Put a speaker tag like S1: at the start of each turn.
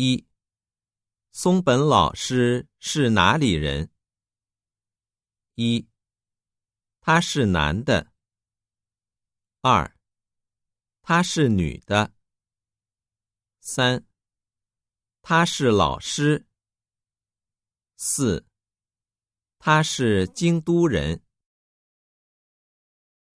S1: 一。松本老师是哪里人？一。他是男的。二。他是女的。三。他是老师。四。他是京都人。